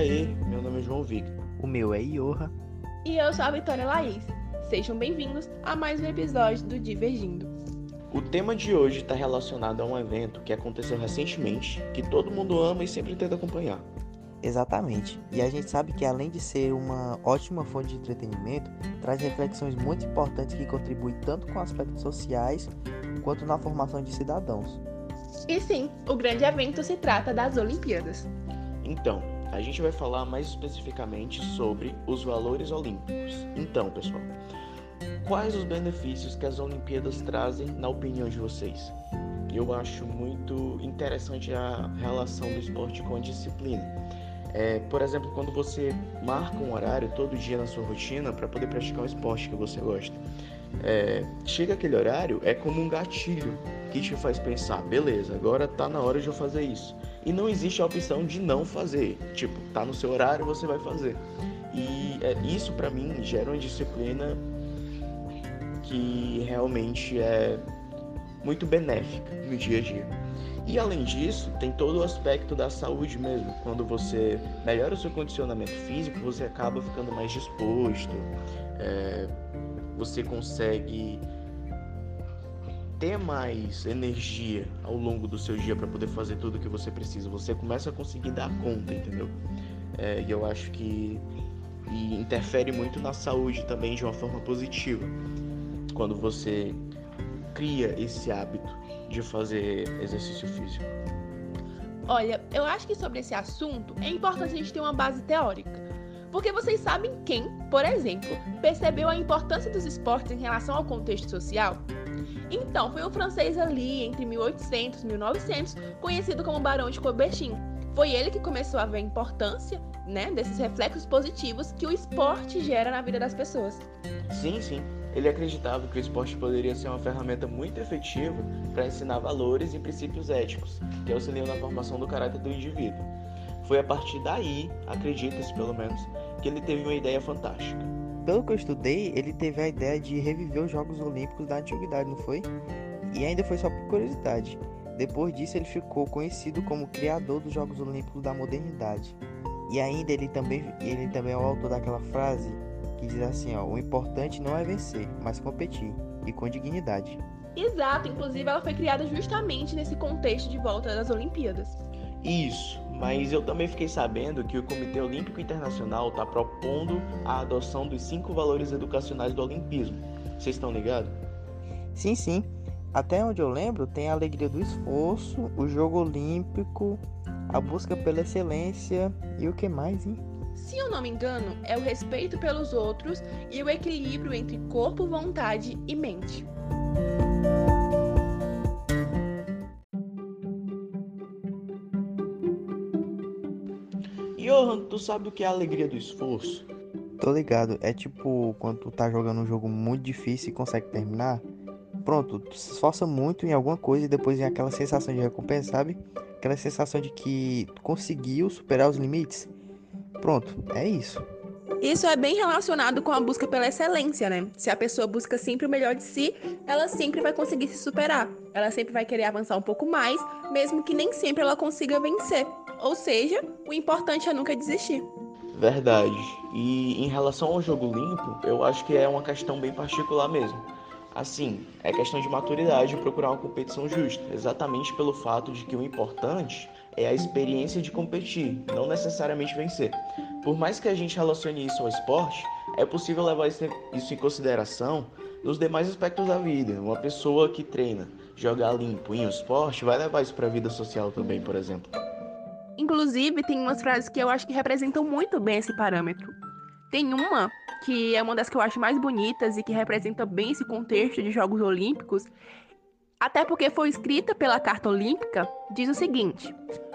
aí, meu nome é João Victor. O meu é Iorra. E eu sou a Vitória Laís. Sejam bem-vindos a mais um episódio do Divergindo. O tema de hoje está relacionado a um evento que aconteceu recentemente, que todo mundo ama e sempre tenta acompanhar. Exatamente. E a gente sabe que além de ser uma ótima fonte de entretenimento, traz reflexões muito importantes que contribuem tanto com aspectos sociais quanto na formação de cidadãos. E sim, o grande evento se trata das Olimpíadas. Então, a gente vai falar mais especificamente sobre os valores olímpicos. Então, pessoal, quais os benefícios que as Olimpíadas trazem na opinião de vocês? Eu acho muito interessante a relação do esporte com a disciplina. É, por exemplo, quando você marca um horário todo dia na sua rotina para poder praticar um esporte que você gosta, é, chega aquele horário, é como um gatilho que te faz pensar, beleza, agora tá na hora de eu fazer isso. E não existe a opção de não fazer. Tipo, tá no seu horário, você vai fazer. E é, isso para mim gera uma disciplina que realmente é muito benéfica no dia a dia. E além disso, tem todo o aspecto da saúde mesmo. Quando você melhora o seu condicionamento físico, você acaba ficando mais disposto, é, você consegue ter mais energia ao longo do seu dia para poder fazer tudo o que você precisa. Você começa a conseguir dar conta, entendeu? É, e eu acho que e interfere muito na saúde também de uma forma positiva. Quando você cria esse hábito de fazer exercício físico. Olha, eu acho que sobre esse assunto é importante a gente ter uma base teórica. Porque vocês sabem quem, por exemplo, percebeu a importância dos esportes em relação ao contexto social? Então, foi um francês ali entre 1800 e 1900, conhecido como Barão de Coubertin. Foi ele que começou a ver a importância, né, desses reflexos positivos que o esporte gera na vida das pessoas. Sim, sim. Ele acreditava que o esporte poderia ser uma ferramenta muito efetiva para ensinar valores e princípios éticos, que auxiliam na formação do caráter do indivíduo. Foi a partir daí, acredita-se pelo menos, que ele teve uma ideia fantástica pelo que eu estudei, ele teve a ideia de reviver os Jogos Olímpicos da antiguidade, não foi? E ainda foi só por curiosidade. Depois disso, ele ficou conhecido como criador dos Jogos Olímpicos da modernidade. E ainda ele também, ele também é o autor daquela frase que diz assim, ó, o importante não é vencer, mas competir e com dignidade. Exato, inclusive ela foi criada justamente nesse contexto de volta das Olimpíadas. Isso, mas eu também fiquei sabendo que o Comitê Olímpico Internacional está propondo a adoção dos cinco valores educacionais do Olimpismo. Vocês estão ligados? Sim, sim. Até onde eu lembro, tem a alegria do esforço, o jogo olímpico, a busca pela excelência e o que mais, hein? Se eu não me engano, é o respeito pelos outros e o equilíbrio entre corpo, vontade e mente. Sabe o que é a alegria do esforço? Tô ligado, é tipo quando tu tá jogando um jogo muito difícil e consegue terminar. Pronto, tu se esforça muito em alguma coisa e depois vem aquela sensação de recompensa, sabe? Aquela sensação de que tu conseguiu superar os limites. Pronto, é isso. Isso é bem relacionado com a busca pela excelência, né? Se a pessoa busca sempre o melhor de si, ela sempre vai conseguir se superar. Ela sempre vai querer avançar um pouco mais, mesmo que nem sempre ela consiga vencer. Ou seja, o importante é nunca desistir. Verdade. E em relação ao jogo limpo, eu acho que é uma questão bem particular mesmo. Assim, é questão de maturidade procurar uma competição justa, exatamente pelo fato de que o importante é a experiência de competir, não necessariamente vencer. Por mais que a gente relacione isso ao esporte, é possível levar isso em consideração nos demais aspectos da vida. Uma pessoa que treina jogar limpo em um esporte vai levar isso para a vida social também, por exemplo. Inclusive, tem umas frases que eu acho que representam muito bem esse parâmetro. Tem uma que é uma das que eu acho mais bonitas e que representa bem esse contexto de Jogos Olímpicos, até porque foi escrita pela Carta Olímpica, diz o seguinte: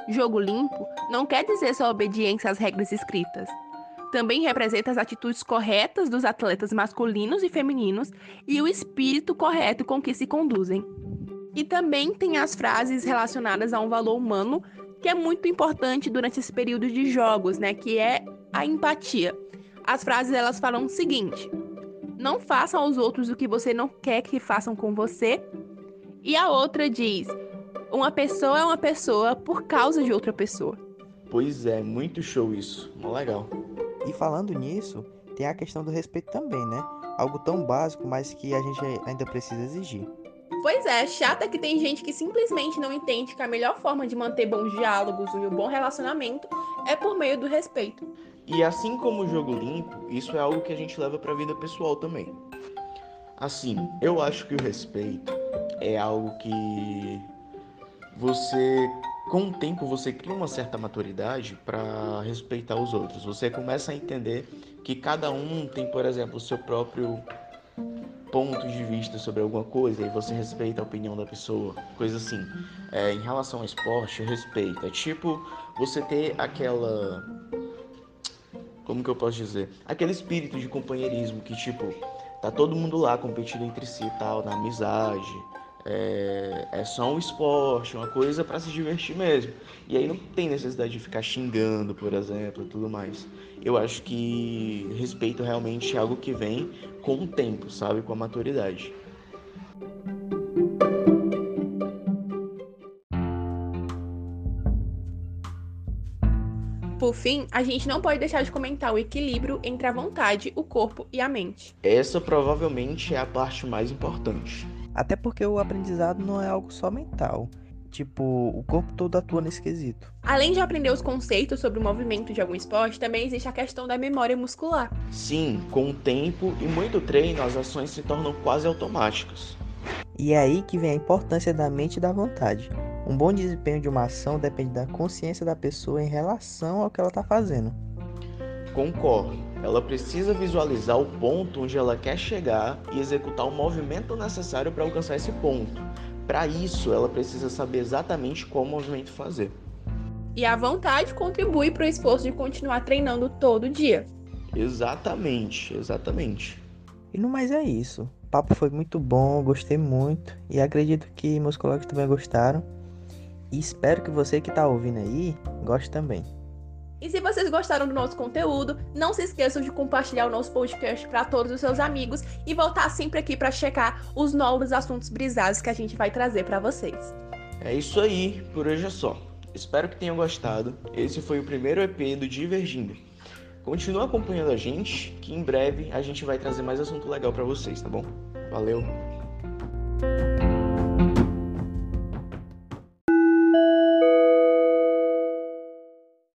Jogo limpo não quer dizer só obediência às regras escritas. Também representa as atitudes corretas dos atletas masculinos e femininos e o espírito correto com que se conduzem. E também tem as frases relacionadas a um valor humano que é muito importante durante esse período de jogos, né, que é a empatia. As frases elas falam o seguinte: não façam aos outros o que você não quer que façam com você. E a outra diz: uma pessoa é uma pessoa por causa de outra pessoa. Pois é, muito show isso. Legal. E falando nisso, tem a questão do respeito também, né? Algo tão básico, mas que a gente ainda precisa exigir. Pois é, chata que tem gente que simplesmente não entende que a melhor forma de manter bons diálogos e um bom relacionamento é por meio do respeito. E assim como o jogo limpo, isso é algo que a gente leva para a vida pessoal também. Assim, eu acho que o respeito é algo que você com o tempo você cria uma certa maturidade para respeitar os outros. Você começa a entender que cada um tem, por exemplo, o seu próprio ponto de vista sobre alguma coisa e você respeita a opinião da pessoa, coisa assim. É, em relação ao esporte, respeita. É tipo você ter aquela. Como que eu posso dizer? Aquele espírito de companheirismo que, tipo, tá todo mundo lá competindo entre si e tal, na amizade é, é só um esporte, uma coisa para se divertir mesmo. E aí não tem necessidade de ficar xingando, por exemplo, e tudo mais. Eu acho que respeito realmente é algo que vem com o tempo, sabe? Com a maturidade. Por fim, a gente não pode deixar de comentar o equilíbrio entre a vontade, o corpo e a mente. Essa provavelmente é a parte mais importante. Até porque o aprendizado não é algo só mental. Tipo, o corpo todo atua nesse quesito. Além de aprender os conceitos sobre o movimento de algum esporte, também existe a questão da memória muscular. Sim, com o tempo e muito treino, as ações se tornam quase automáticas. E é aí que vem a importância da mente e da vontade. Um bom desempenho de uma ação depende da consciência da pessoa em relação ao que ela está fazendo. Concordo. Ela precisa visualizar o ponto onde ela quer chegar e executar o movimento necessário para alcançar esse ponto. Para isso, ela precisa saber exatamente qual movimento fazer. E a vontade contribui para o esforço de continuar treinando todo dia. Exatamente, exatamente. E no mais é isso. O papo foi muito bom, gostei muito e acredito que meus colegas também gostaram. E espero que você que está ouvindo aí goste também. E se vocês gostaram do nosso conteúdo, não se esqueçam de compartilhar o nosso podcast para todos os seus amigos e voltar sempre aqui para checar os novos assuntos brisados que a gente vai trazer para vocês. É isso aí, por hoje é só. Espero que tenham gostado. Esse foi o primeiro EP do Divergindo. Continua acompanhando a gente, que em breve a gente vai trazer mais assunto legal para vocês, tá bom? Valeu.